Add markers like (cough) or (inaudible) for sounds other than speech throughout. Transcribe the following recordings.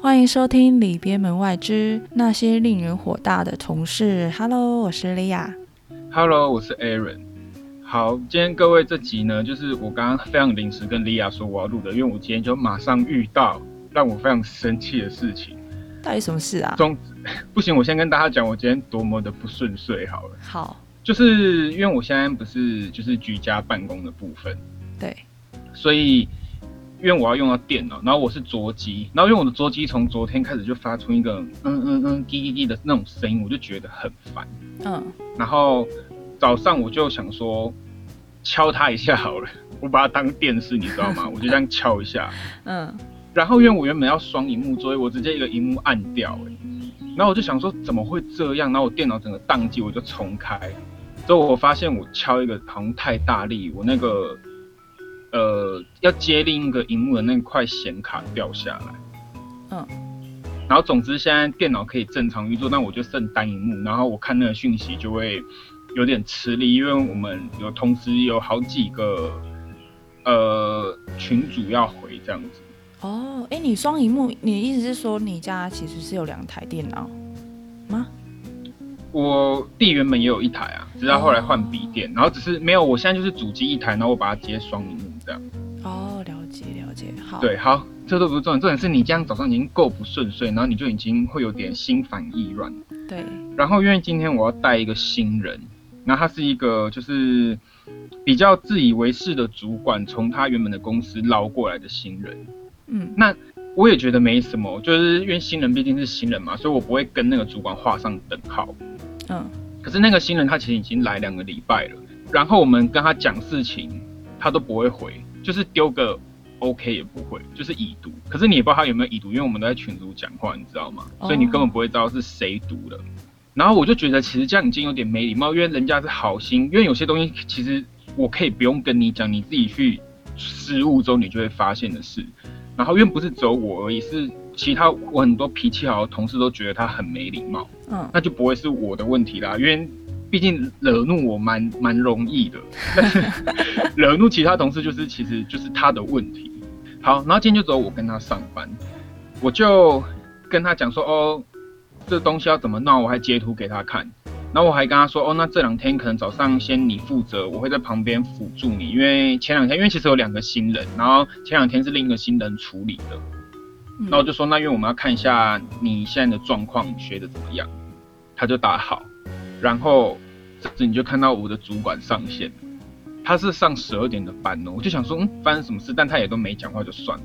欢迎收听《里边门外之那些令人火大的同事》。Hello，我是莉亚。Hello，我是 Aaron。好，今天各位这集呢，就是我刚刚非常临时跟莉亚说我要录的，因为我今天就马上遇到让我非常生气的事情。到底什么事啊？总不行，我先跟大家讲我今天多么的不顺遂好了。好，就是因为我现在不是就是居家办公的部分，对，所以因为我要用到电脑，然后我是桌机，然后因为我的桌机从昨天开始就发出一个嗯嗯嗯滴滴滴的那种声音，我就觉得很烦。嗯，然后早上我就想说敲它一下好了，(laughs) 我把它当电视，你知道吗？(laughs) 我就这样敲一下。嗯，然后因为我原本要双荧幕，所以我直接一个荧幕按掉、欸，然后我就想说怎么会这样？然后我电脑整个宕机，我就重开。之后我发现我敲一个好像太大力，我那个呃要接另一个荧幕的那块显卡掉下来。嗯。然后总之现在电脑可以正常运作，但我就剩单荧幕，然后我看那个讯息就会有点吃力，因为我们有同时有好几个呃群主要回这样子。哦，哎，你双荧幕，你的意思是说你家其实是有两台电脑吗？我弟原本也有一台啊，直到后来换笔电，然后只是没有，我现在就是主机一台，然后我把它接双荧幕这样。哦，了解了解，好，，对，好，这都不是重点，重点是你这样早上已经够不顺遂，然后你就已经会有点心烦意乱。对，然后因为今天我要带一个新人，然后他是一个就是比较自以为是的主管，从他原本的公司捞过来的新人。嗯，那我也觉得没什么，就是因为新人毕竟是新人嘛，所以我不会跟那个主管画上等号。嗯，可是那个新人他其实已经来两个礼拜了，然后我们跟他讲事情，他都不会回，就是丢个 OK 也不会，就是已读。可是你也不知道他有没有已读，因为我们都在群组讲话，你知道吗？哦所以你根本不会知道是谁读的。然后我就觉得其实这样已经有点没礼貌，因为人家是好心，因为有些东西其实我可以不用跟你讲，你自己去失误之后你就会发现的事。然后因为不是只有我而已，是其他我很多脾气好的同事都觉得他很没礼貌。嗯，那就不会是我的问题啦，因为毕竟惹怒我蛮蛮容易的，但 (laughs) 是惹怒其他同事就是其实就是他的问题。好，然后今天就只有我跟他上班，我就跟他讲说，哦，这东西要怎么弄，我还截图给他看，然后我还跟他说，哦，那这两天可能早上先你负责，我会在旁边辅助你，因为前两天因为其实有两个新人，然后前两天是另一个新人处理的，嗯。然后我就说，那因为我们要看一下你现在的状况，你学的怎么样？他就打好，然后这次你就看到我的主管上线，他是上十二点的班哦，我就想说，嗯，发生什么事？但他也都没讲话，就算了。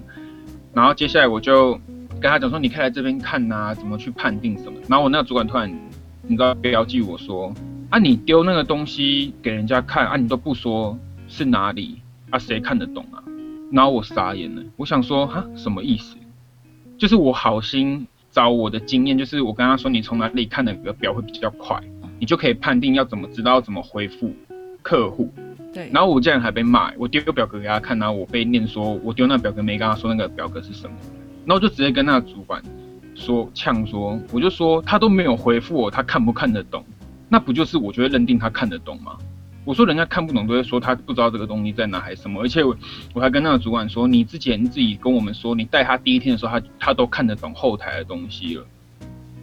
然后接下来我就跟他讲说，你可以来这边看呐、怎么去判定什么。然后我那个主管突然，你知道标记我说，啊，你丢那个东西给人家看啊，你都不说是哪里啊，谁看得懂啊？然后我傻眼了，我想说，哈，什么意思？就是我好心找我的经验，就是我跟他说，你从哪里看哪个表会比较快，你就可以判定要怎么知道要怎么回复客户。对，然后我竟然还被骂，我丢个表格给他看，然后我被念说我丢那表格没跟他说那个表格是什么，然后我就直接跟那个主管说呛说，我就说他都没有回复我，他看不看得懂？那不就是我就会认定他看得懂吗？我说人家看不懂都会说他不知道这个东西在哪还是什么，而且我我还跟那个主管说，你之前自己跟我们说，你带他第一天的时候，他他都看得懂后台的东西了，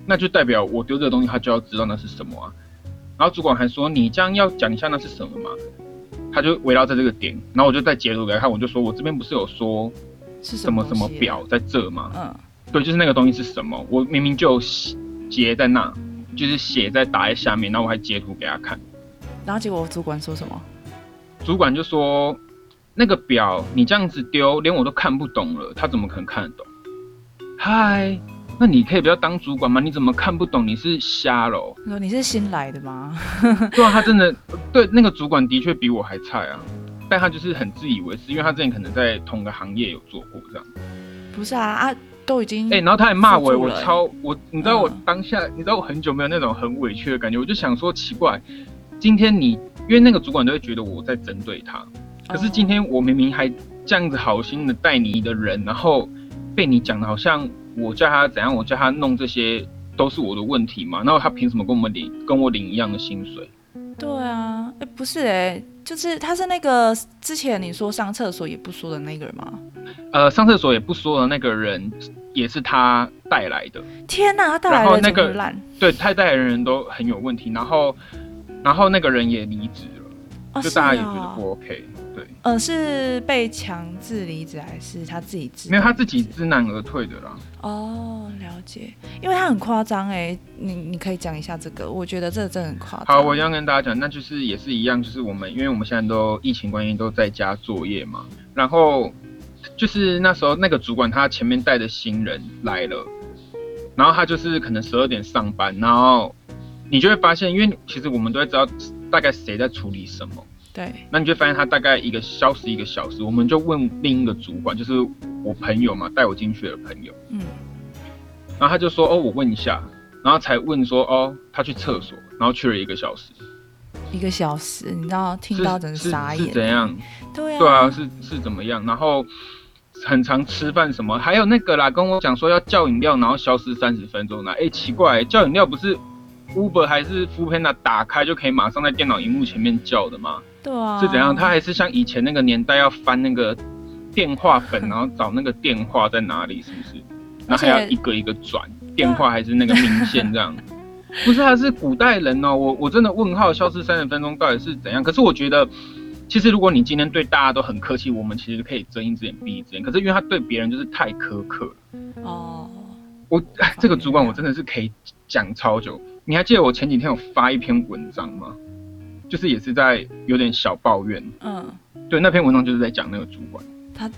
那就代表我丢这个东西，他就要知道那是什么啊。然后主管还说，你这样要讲一下那是什么吗？他就围绕在这个点，然后我就再截图给他看，我就说我这边不是有说是什么什么？表在这吗？嗯，对，就是那个东西是什么，我明明就写截在那，就是写在打在下面，然后我还截图给他看。然后结果主管说什么？主管就说那个表你这样子丢，连我都看不懂了，他怎么可能看得懂？嗨，那你可以不要当主管吗？你怎么看不懂？你是瞎喽？你？说你是新来的吗？(laughs) 对啊，他真的对那个主管的确比我还菜啊，但他就是很自以为是，因为他之前可能在同个行业有做过这样。不是啊啊，都已经哎、然后他还骂我，我超我，你知道我嗯当下，你知道我很久没有那种很委屈的感觉，我就想说奇怪，今天你因为那个主管都会觉得我在针对他，可是今天我明明还这样子好心的带你的人，然后被你讲的好像我叫他怎样，我叫他弄这些都是我的问题嘛，然后他凭什么跟我们领跟我领一样的薪水？对啊，哎、不是哎、就是他是那个之前你说上厕所也不说的那个人吗？呃，上厕所也不说的那个人，也是他带来的。天哪，他带来的那个对，他带来的人都很有问题，然后然后那个人也离职了，哦，就大家也觉得哦不 OK。对，呃，是被强制离职还是他自己知？没有他自己知难而退的啦。哦，了解，因为他很夸张哎，你你可以讲一下这个，我觉得这个真的很夸张。好，我要跟大家讲，那就是也是一样，就是我们因为我们现在都疫情关系都在家作业嘛，然后就是那时候那个主管他前面带的新人来了，然后他就是可能十二点上班，然后你就会发现，因为其实我们都会知道大概谁在处理什么，对，那你就发现他大概一个消失一个小时，我们就问另一个主管，就是我朋友嘛，带我进去的朋友，嗯，然后他就说哦，我问一下，然后才问说哦，他去厕所，然后去了一个小时，一个小时，你知道听到真是傻眼。是怎样？对啊，对啊，是是怎么样？然后很常吃饭什么，还有那个啦，跟我讲说要叫饮料，然后消失三十分钟啦。哎，奇怪，叫饮料不是 Uber 还是 f o o Panda 打开就可以马上在电脑荧幕前面叫的吗？对啊，是怎样？他还是像以前那个年代要翻那个电话本，然后找那个电话在哪里，是不是？然后还要一个一个转电话，还是那个明线这样？(laughs) 不是，他是古代人哦。我我真的问号，消失三十分钟到底是怎样？可是我觉得，其实如果你今天对大家都很客气，我们其实可以睁一只眼闭一只眼。可是因为他对别人就是太苛刻了。哦，我这个主管我真的是可以讲超久。你还记得我前几天有发一篇文章吗？就是也是在有点小抱怨。嗯，对，那篇文章就是在讲那个主管，他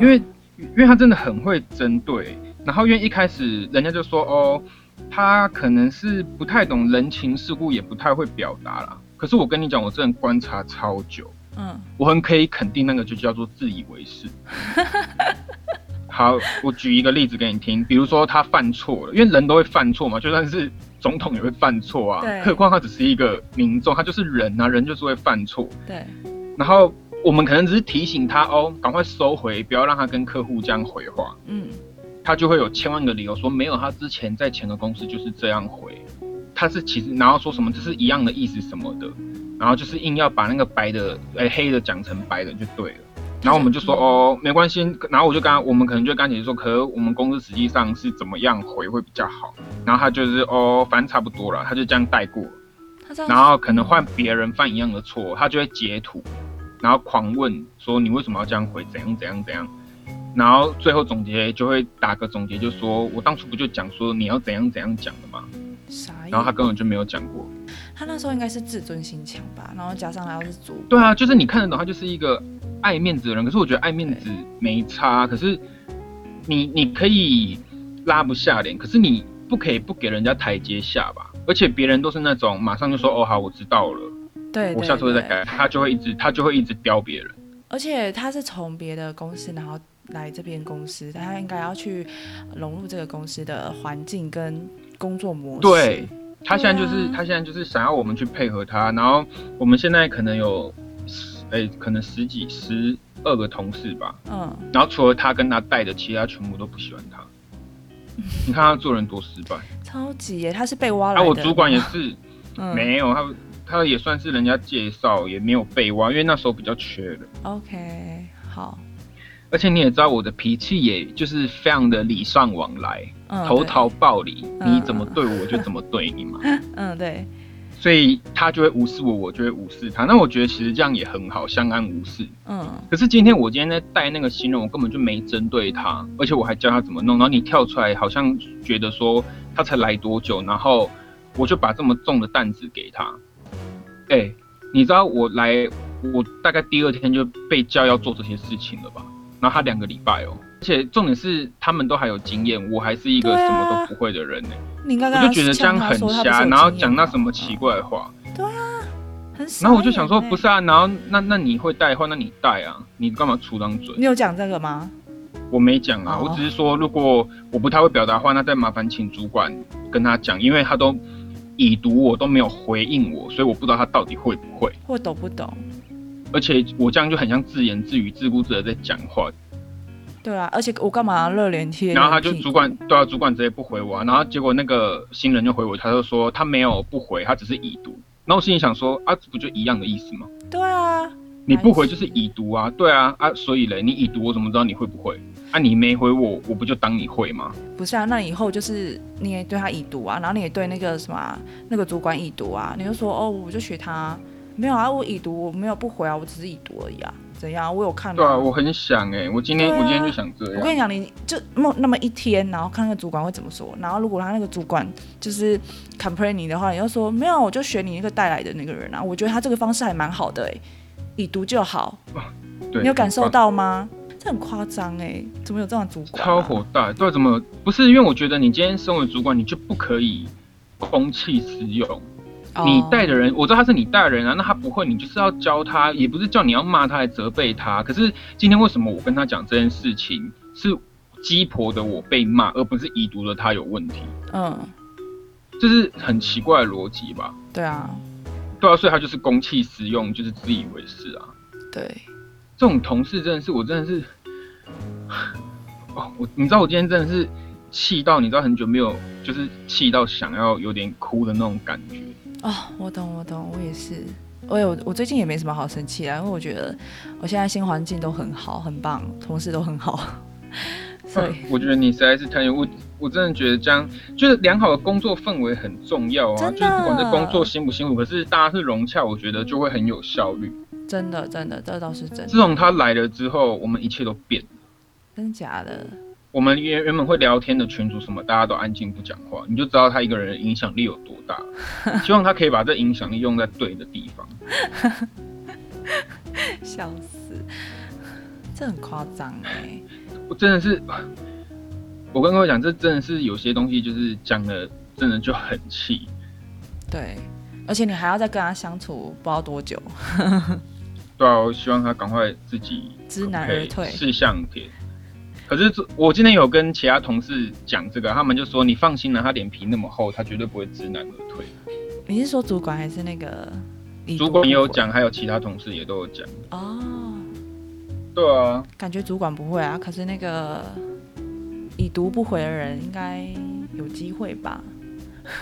因为因为他真的很会针对。然后因为一开始人家就说哦，他可能是不太懂人情世故，也不太会表达啦。可是我跟你讲，我真的观察超久，嗯，我很可以肯定那个就叫做自以为是。(laughs) 好，我举一个例子给你听，比如说他犯错了，因为人都会犯错嘛，就算是总统也会犯错啊，对何况他只是一个民众，他就是人啊，人就是会犯错。对，然后我们可能只是提醒他哦，赶快收回，不要让他跟客户这样回话。嗯，他就会有千万个理由说没有，他之前在前个公司就是这样回，他是其实然后说什么这是一样的意思什么的，然后就是硬要把那个白的哎黑的讲成白的就对了。然后我们就说哦没关系，然后我就跟他我们可能就跟他解释说，可是我们公司实际上是怎么样回会比较好。然后他就是哦反正差不多了，他就这样带过。然后可能换别人犯一样的错，他就会截图，然后狂问说你为什么要这样回，怎样怎样怎样，然后最后总结就会打个总结，就说我当初不就讲说你要怎样怎样讲的吗？傻眼。然后他根本就没有讲过。他那时候应该是自尊心强吧，然后加上他又是主，对啊，就是你看得懂他就是一个爱面子的人，可是我觉得爱面子没差，可是你你可以拉不下脸，可是你不可以不给人家台阶下吧？而且别人都是那种马上就说哦好我知道了，对，对我下次会再改，他就会一直他就会一直刁别人。而且他是从别的公司，然后来这边公司，他应该要去融入这个公司的环境跟工作模式。对，他现在就是、啊他现在就是想要我们去配合他，然后我们现在可能有十诶、可能十几十二个同事吧，嗯，然后除了他跟他带的，其他全部都不喜欢他。你看他做人多失败，(laughs) 超级耶，他是被挖来啊，的。我主管也是、嗯没有他，他也算是人家介绍，也没有被挖，因为那时候比较缺人。OK，好，而且你也知道我的脾气，也就是非常的礼尚往来，嗯，投桃报李，嗯你怎么对我，我就怎么对你嘛。(laughs) 嗯，对，所以他就会无视我，我就会无视他。那我觉得其实这样也很好，相安无事。嗯，可是今天我今天在带那个新人，我根本就没针对他，而且我还教他怎么弄。然后你跳出来，好像觉得说他才来多久，然后我就把这么重的担子给他。哎、你知道我来，我大概第二天就被叫要做这些事情了吧？然后他两个礼拜哦，而且重点是他们都还有经验，我还是一个什么都不会的人呢、我就觉得这样很瞎，然后讲那什么奇怪的话。对啊很傻然后我就想说，不是啊，然后那那你会带的话，那你带啊，你干嘛出张嘴？你有讲这个吗？我没讲啊，哦我只是说，如果我不太会表达的话，那再麻烦请主管跟他讲，因为他都已读我都没有回应我，所以我不知道他到底会不会。或懂不懂？而且我这样就很像自言自语、自顾自的在讲话，对啊，而且我干嘛热脸贴？然后他就主管对啊，主管直接不回我、啊，然后结果那个新人就回我，他就说他没有不回，他只是已读。然后我心里想说啊，这不就一样的意思吗？对啊，你不回就是已读啊，对啊啊，所以嘞，你已读我怎么知道你会不会？啊，你没回我，我不就当你会吗？不是啊，那以后就是你也对他已读啊，然后你也对那个什么啊、那个主管已读啊，你就说哦，我就学他，没有啊，我已读，我没有不回啊，我只是已读而已啊，怎样？我有看对啊，我很想哎、我今天、啊我今天就想这样。我跟你讲，你就那那么一天，然后看那个主管会怎么说。然后如果他那个主管就是 complain 你的话，你就说没有，我就选你那个带来的那个人啊，我觉得他这个方式还蛮好的哎、已读就好。(laughs) 对，你有感受？到吗？这很夸张哎，怎么有这样的主管、啊？超火大，对，怎么不是？因为我觉得你今天身为主管，你就不可以公器私用。哦你带的人，我知道他是你带的人啊，那他不会，你就是要教他，也不是叫你要骂他来责备他。可是今天为什么我跟他讲这件事情，是鸡婆的我被骂，而不是已读的他有问题？嗯，这是很奇怪的逻辑吧？对啊，对啊，所以他就是公器私用，就是自以为是啊。对，这种同事真的是，我真的是，(sighs) 哦，我你知道我今天真的是气到，你知道很久没有，就是气到想要有点哭的那种感觉。哦，我懂，我懂，我也是。我有，我最近也没什么好生气啊，因为我觉得我现在新环境都很好，很棒，同事都很好，(laughs) 所以我觉得你实在是太有我，我真的觉得这样，就是良好的工作氛围很重要啊。就是不管这工作辛不辛苦，可是大家是融洽，我觉得就会很有效率。真的，真的，这倒是真的，自从他来了之后，我们一切都变了。真假的？我们原原本会聊天的群主什么，大家都安静不讲话，你就知道他一个人的影响力有多大。(laughs) 希望他可以把这影响力用在对的地方。(laughs) 笑死，这很夸张哎。(laughs) 我真的是，我跟各位讲，这真的是有些东西就是讲的，真的就很气。对，而且你还要再跟他相处不知道多久，对啊，我希望他赶快自己知难而退。识相点。可是我今天有跟其他同事讲这个，他们就说你放心了，他脸皮那么厚，他绝对不会知难而退。你是说主管还是那个主管也有讲，还有其他同事也都有讲。哦？对啊，感觉主管不会啊，可是那个已读不回的人应该有机会吧？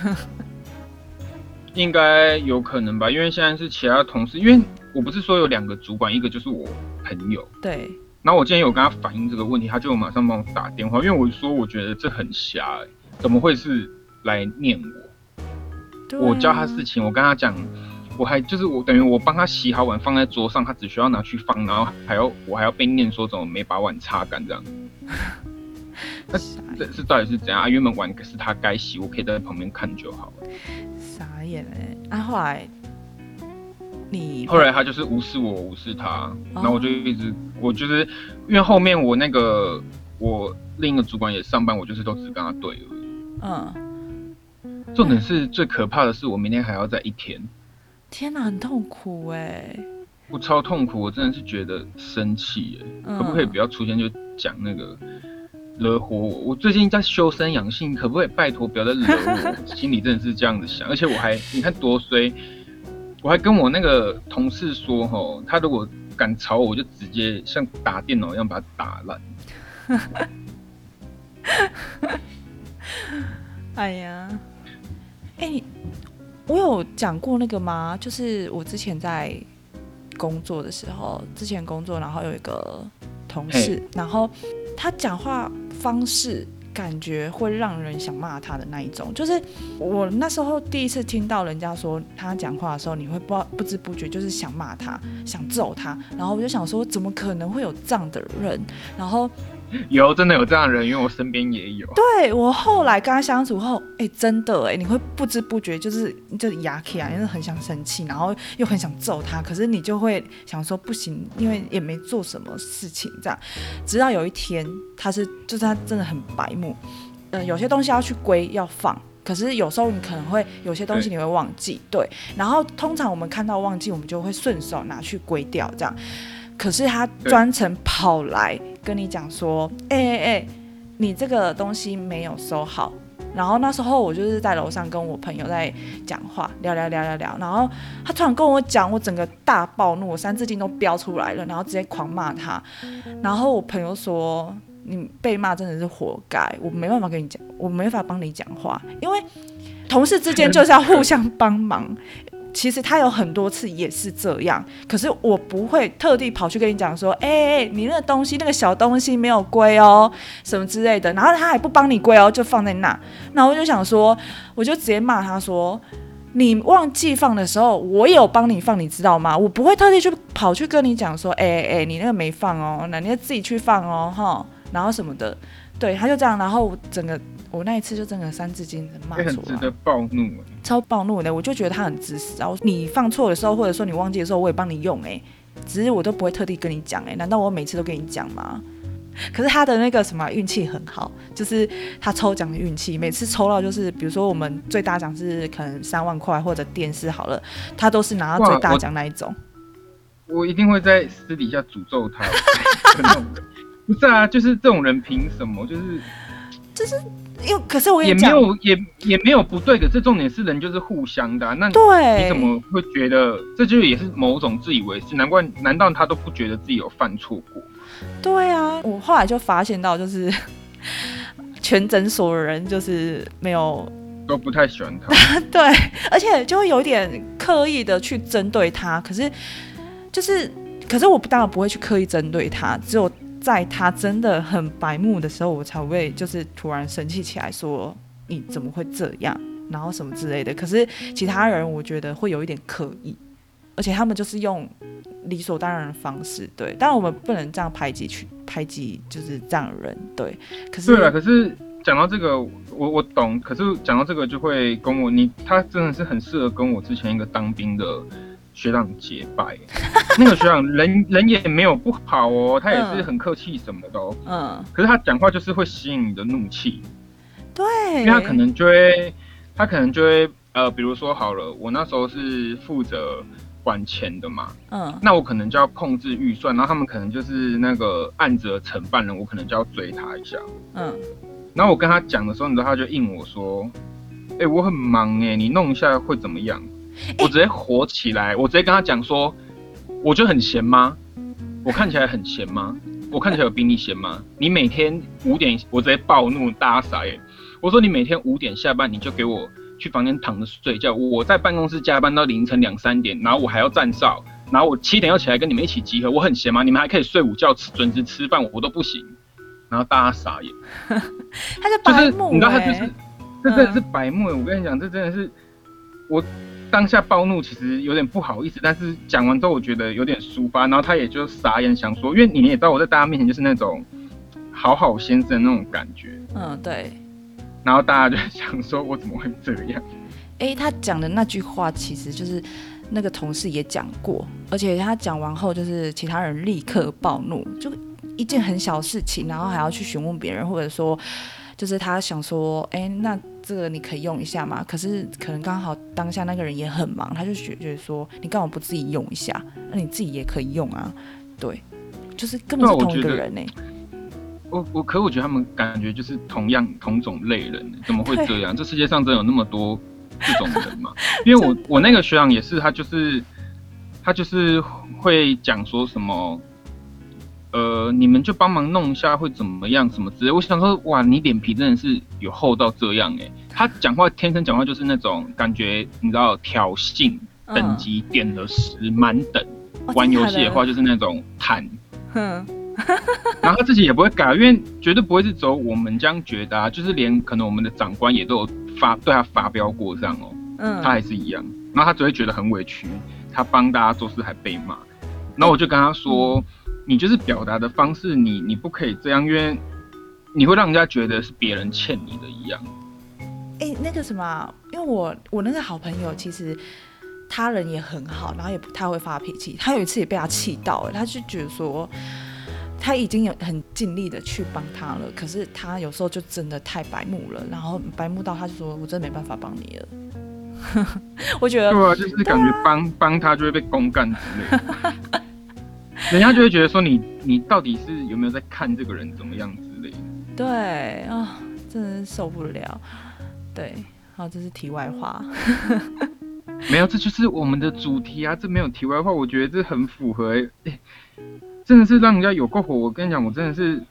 (laughs) 应该有可能吧，因为现在是其他同事，因为我不是说有两个主管，一个就是我朋友，对，然后我今天有跟他反映这个问题，他就马上帮我打电话，因为我说我觉得这很瞎、欸，怎么会是来念我？啊我教他事情，我跟他讲，我还就是我等于我帮他洗好碗放在桌上，他只需要拿去放，然后还要我还要被念说怎么没把碗擦干这样，(laughs) 那傻这是到底是怎样啊？原本碗是他该洗，我可以在旁边看就好了。傻眼哎！啊，后来你后来他就是无视我，无视他，然后我就一直我就是因为后面我那个我另一个主管也上班，我就是都只跟他对而已。嗯，重点是最可怕的是，我明天还要再一天，天哪，很痛苦哎。我超痛苦，我真的是觉得生气耶。嗯可不可以不要出现就讲那个惹火我？我最近在修身养性，可不可以拜托不要再惹我？心里真的是这样子想，而且我还你看多衰，我还跟我那个同事说吼，他如果敢吵我，我就直接像打电脑一样把他打烂。(laughs) 哎呀，哎、你我有讲过那个吗？就是我之前在工作的时候，之前工作，然后有一个同事，然后他讲话方式。感觉会让人想骂他的那一种，就是我那时候第一次听到人家说他讲话的时候，你会不知不知不觉就是想骂他，想揍他，然后我就想说，怎么可能会有这样的人？然后 (laughs) 有真的有这样的人，因为我身边也有。对我后来跟他相处后，哎、真的哎，你会不知不觉就是就牙起来，就是很想生气，然后又很想揍他，可是你就会想说不行，因为也没做什么事情，这样。直到有一天，他是就是他真的很白目，嗯、有些东西要去归要放。可是有时候你可能会有些东西你会忘记，对。然后通常我们看到忘记，我们就会顺手拿去归掉，这样。可是他专程跑来跟你讲说，哎哎哎，你这个东西没有收好。然后那时候我就是在楼上跟我朋友在讲话，聊聊聊聊聊，然后他突然跟我讲，我整个大暴怒，我三字经都飙出来了，然后直接狂骂他。然后我朋友说：“你被骂真的是活该，我没办法跟你讲，我没法帮你讲话，因为同事之间就是要互相帮忙。”其实他有很多次也是这样，可是我不会特地跑去跟你讲说，哎、哎、你那个东西那个小东西没有归哦，什么之类的，然后他还不帮你归哦，就放在那，那我就想说，我就直接骂他说。你忘记放的时候，我有帮你放，你知道吗？我不会特地去跑去跟你讲说，哎、哎、哎你那个没放哦，那你要自己去放哦，哈，然后什么的，对，他就这样，然后我整个我那一次就整个三字经骂出来，也很值得暴怒欸。超暴怒的，我就觉得他很自私然后你放错的时候，或者说你忘记的时候，我也帮你用哎、只是我都不会特地跟你讲哎、难道我每次都跟你讲吗？可是他的那个什么运气很好，就是他抽奖的运气，每次抽到就是比如说我们最大奖是可能三万块或者电视好了，他都是拿到最大奖那一种。我一定会在私底下诅咒他。不是啊，就是这种人凭什么？就是就是又可是我跟也没，有也也没有不对，可是重点是人就是互相的啊、那对，你怎么会觉得这就也是某种自以为是？难怪难道他都不觉得自己有犯错过？对啊，我后来就发现到，就是 (laughs) 全诊所的人就是没有都不太喜欢他。(laughs) 对，而且就会有点刻意的去针对他，可是就是，可是我当然不会去刻意针对他，只有在他真的很白目的时候，我才会就是突然生气起来说你怎么会这样，然后什么之类的。可是其他人我觉得会有一点刻意，而且他们就是用理所当然的方式，对，但我们不能这样排挤去排挤就是这样的人，对。可是对了，可是讲到这个，我我懂，可是讲到这个就会跟我你他真的是很适合跟我之前一个当兵的学长结拜。(laughs) 那个学长人人也没有不好哦，他也是很客气什么的哦。嗯，可是他讲话就是会吸引你的怒气，对，因为他可能就会，他可能就会呃，比如说好了，我那时候是负责管钱的嘛，嗯那我可能就要控制预算，然后他们可能就是那个案子的承办人，我可能就要追他一下。嗯然后我跟他讲的时候，你知道他就应我说：“哎、我很忙哎、你弄一下会怎么样？”我直接火起来，我直接跟他讲说：“我就很闲吗？我看起来很闲吗？我看起来有比你闲吗？你每天五点，我直接暴怒，大家傻眼。我说你每天五点下班，你就给我去房间躺着睡觉。我在办公室加班到凌晨两三点，然后我还要站哨，然后我七点要起来跟你们一起集合。我很闲吗？你们还可以睡午觉、吃准时吃饭，我都不行。然后大家傻眼。(laughs) 他就就是白目、欸，你知道他就是，这真的是白目欸。我跟你讲，这真的是我当下暴怒，其实有点不好意思，但是讲完之后，我觉得有点抒发，然后他也就傻眼，想说，因为你也知道我在大家面前就是那种好好先生那种感觉，嗯，对。然后大家就想说我怎么会这样？诶，他讲的那句话其实就是那个同事也讲过，而且他讲完后，就是其他人立刻暴怒，就一件很小事情，然后还要去询问别人，或者说就是他想说，诶，那这个你可以用一下吗？可是可能刚好当下那个人也很忙，他就觉觉得说，你干嘛不自己用一下？那你自己也可以用啊，对，就是根本是同一个人呢、欸我我可我觉得他们感觉就是同样同种类人，(laughs) 怎么会这样？这世界上真的有那么多这种人吗？(laughs) 因为我我那个学长也是，他就是他就是会讲说什么，呃，你们就帮忙弄一下会怎么样什么之类。我想说，哇，你脸皮真的是有厚到这样哎、他讲话天生讲话就是那种感觉，你知道挑衅等级点了十满等，哦玩游戏的话，就是那种坦。哼，(laughs) 然后他自己也不会改，因为绝对不会是走我们这样觉得啊，就是连可能我们的长官也都有发对他发飙过这样哦，嗯，他还是一样，然后他只会觉得很委屈，他帮大家做事还被骂，然后我就跟他说，你就是表达的方式，你你不可以这样，因为你会让人家觉得是别人欠你的一样。哎、那个什么啊，因为我我那个好朋友其实他人也很好，然后也不太会发脾气。他有一次也被他气到了，他就觉得说他已经有很尽力的去帮他了，可是他有时候就真的太白目了，然后白目到他就说我真的没办法帮你了。(laughs) 我觉得对啊，就是感觉帮帮他就会被公干之类的，(laughs) 人家就会觉得说你你到底是有没有在看这个人怎么样之类的。对啊、真的是受不了。对，好，这是题外话。(laughs) 没有，这就是我们的主题啊！这没有题外话，我觉得这很符合、欸欸真的是让人家有够火。我跟你讲，我真的是，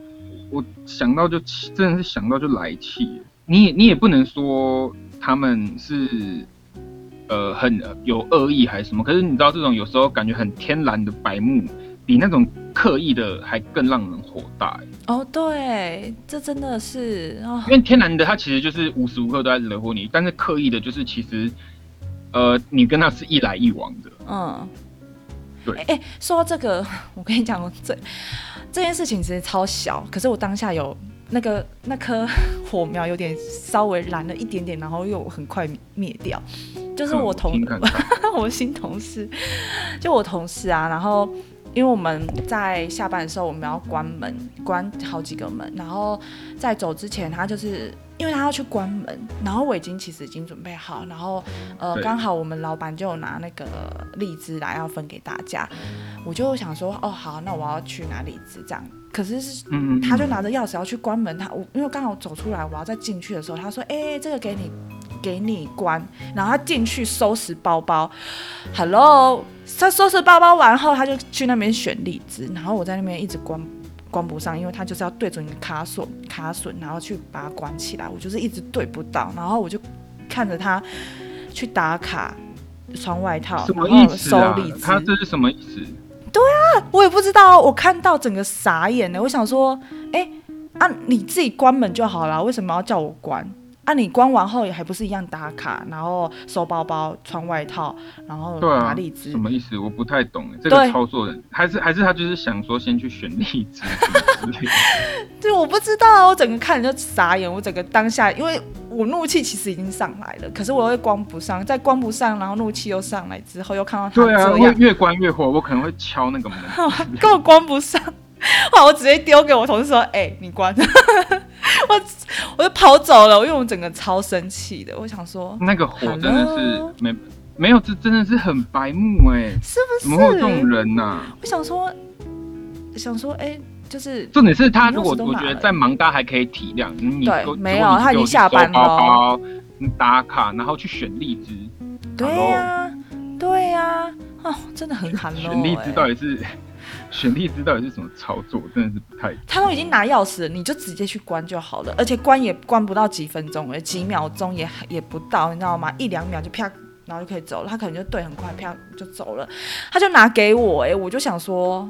我想到就气，真的是想到就来气。你也你也不能说他们是呃很有恶意还是什么。可是你知道这种有时候感觉很天然的白目，比那种刻意的还更让人火大、欸。哦，对，这真的是哦因，为天然的他其实就是无时无刻都在惹火你，但是刻意的就是其实呃你跟他是一来一往的。嗯，对哎、哎说到这个，(laughs) 我跟你讲，我这这件事情其实超小，可是我当下有那个那颗火苗有点稍微燃了一点点，然后又很快灭掉。就是我同、我新 (laughs) 同事，就我同事啊，然后因为我们在下班的时候我们要关门，关好几个门，然后在走之前，他就是因为他要去关门，然后我已经其实已经准备好，然后呃刚好我们老板就有拿那个荔枝来要分给大家，我就想说哦好，那我要去拿荔枝这样，可是是他就拿着钥匙要去关门，他我因为刚好走出来，我要再进去的时候，他说：“哎、这个给你，给你关。”然后他进去收拾包包，Hello，他收拾包包完后，他就去那边选荔枝，然后我在那边一直关关不上，因为他就是要对准你的卡锁卡榫，然后去把它关起来，我就是一直对不到，然后我就看着他去打卡。穿外套，什么然后意思啊收荔？枝，他这是什么意思？对啊我也不知道，我看到整个傻眼了。我想说，哎、啊，你自己关门就好了，为什么要叫我关？啊，你关完后也还不是一样打卡，然后收包包、穿外套，然后拿荔枝什。么意思？我不太懂欸这个操作人，还是还是他就是想说先去选荔枝什么之类的。(laughs) 对，我不知道，我整个看着就傻眼。我整个当下，因为我怒气其实已经上来了，可是我又关不上，在关不上，然后怒气又上来之后，又看到他对啊，这样，会越关越火，我可能会敲那个门。(laughs) 根本关不上。哇 (laughs) 我直接丢给我同事说：“哎、你关。(laughs) 我”我就跑走了，因为我整个超生气的。我想说，那个火真的是没没有，这真的是很白目哎、是不是？怎么会有这种人呐、我想说，想说，哎、就是重点是他，如果我觉得在忙，大家还可以体谅。你对没有他已经下班了你打卡，然后去选荔枝，对呀、对呀、哦，真的很寒冷、选荔枝到哎底是选荔枝到底是什么操作？真的是不太他都已经拿钥匙了，你就直接去关就好了，而且关也关不到几分钟，而几秒钟也也不到，你知道吗？一两秒就啪，然后就可以走了。他可能就对很快，啪就走了。他就拿给我、哎，我就想说，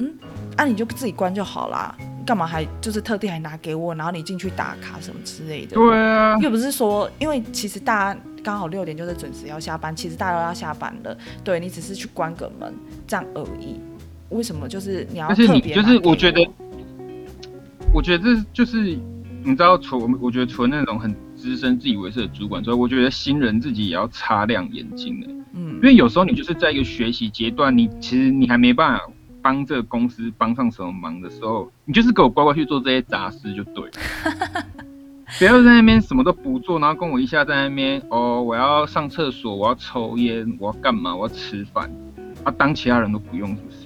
嗯，啊，你就自己关就好啦，干嘛还就是特地还拿给我，然后你进去打卡什么之类的？对啊，又不是说，因为其实大家刚好六点就是准时要下班，其实大家都要下班了，对你只是去关个门这样而已。为什么就是你要特别就是我觉得，我觉得这就是你知道，除我觉得除了那种很资深、自以为是的主管之外，我觉得新人自己也要擦亮眼睛的。嗯因为有时候你就是在一个学习阶段，你其实你还没办法帮这个公司帮上什么忙的时候，你就是给我乖乖去做这些杂事就对了。(laughs) 不要在那边什么都不做，然后跟我一下在那边哦，我要上厕所，我要抽烟，我要干嘛，我要吃饭，啊，当其他人都不用，是不是啊？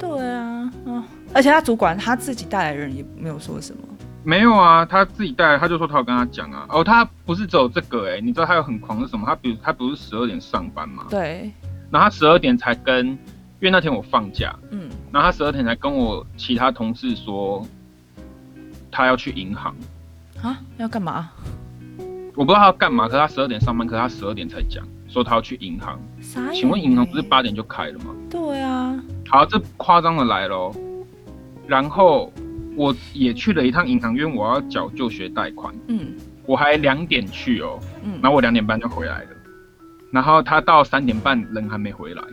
对啊，嗯，而且他主管他自己带来的人也没有说什么，没有啊，他自己带来，他就说他有跟他讲啊。哦，他不是只有这个哎、你知道他有很狂是什么？他比如他不是十二点上班吗，对，然后他十二点才跟，因为那天我放假，嗯，然后他十二点才跟我其他同事说，他要去银行。啊，要干嘛？我不知道他要干嘛，可是他十二点上班，可是他十二点才讲说他要去银行。请问银行不是？八点就开了吗？对啊，好，这夸张的来喽。然后我也去了一趟银行，因为我要缴就学贷款。嗯我还两点去哦，嗯，然后我两点半就回来了，然后他到三点半人还没回来，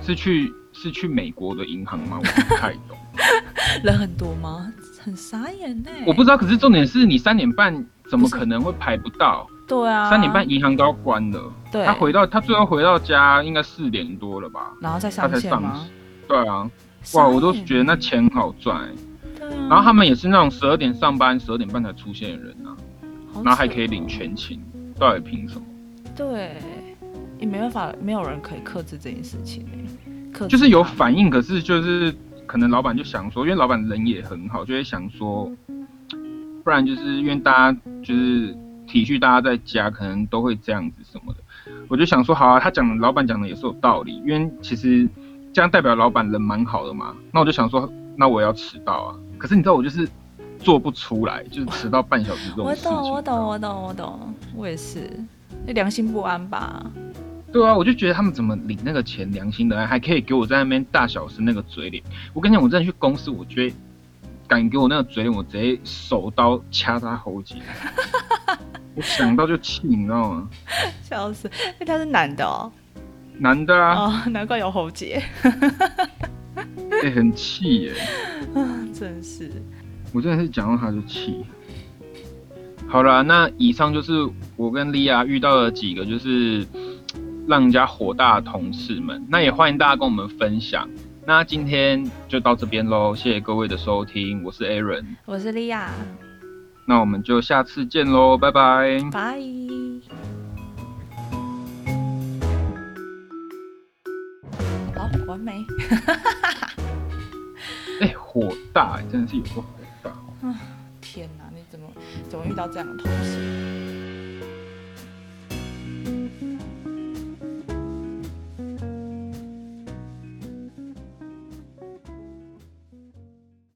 是去是去美国的银行吗？我不太懂，(laughs) 人很多吗？很傻眼呢。我不知道。可是重点是你三点半怎么可能会排不到？对啊，三点半银行都要关了，对，他回到他最后回到家应该四点多了吧？然后再他才上上线。吗？对啊，哇，我都眼觉得那钱好赚欸、对啊，然后他们也是那种十二点上班，十二点半才出现的人啊，然后还可以领全勤，到底凭什么？对，也没办法，没有人可以克制这件事情欸。克制就是有反应，可是就是可能老板就想说，因为老板人也很好，就会想说，不然就是因为大家就是体恤大家在家，可能都会这样子什么的。我就想说，好啊，他讲的老板讲的也是有道理，因为其实这样代表老板人蛮好的嘛。那我就想说，那我要迟到啊。可是你知道我就是做不出来，就是迟到半小时这种我事情。懂，我懂，你知道吗我懂，我懂，我也是。因良心不安吧？对啊，我就觉得他们怎么领那个钱，良心的安，还可以给我在那边大小声那个嘴脸。我跟你讲，我真的去公司，我觉得敢给我那个嘴脸，我直接手刀掐他喉结。(laughs) 我想到就气，你知道吗？(laughs) 笑死！因为他是男的哦。男的啊。哦，难怪有喉结。(laughs) 哎，很气耶。真是。我真的是讲到他就气。好了，那以上就是我跟莉亚遇到的几个就是让人家火大的同事们。那也欢迎大家跟我们分享。那今天就到这边喽，谢谢各位的收听，我是 Aaron，我是莉亚。那我们就下次见喽，拜拜。拜。好，完美。哎，火大，真的是有个火大。天哪，你怎么怎么遇到这样的同事？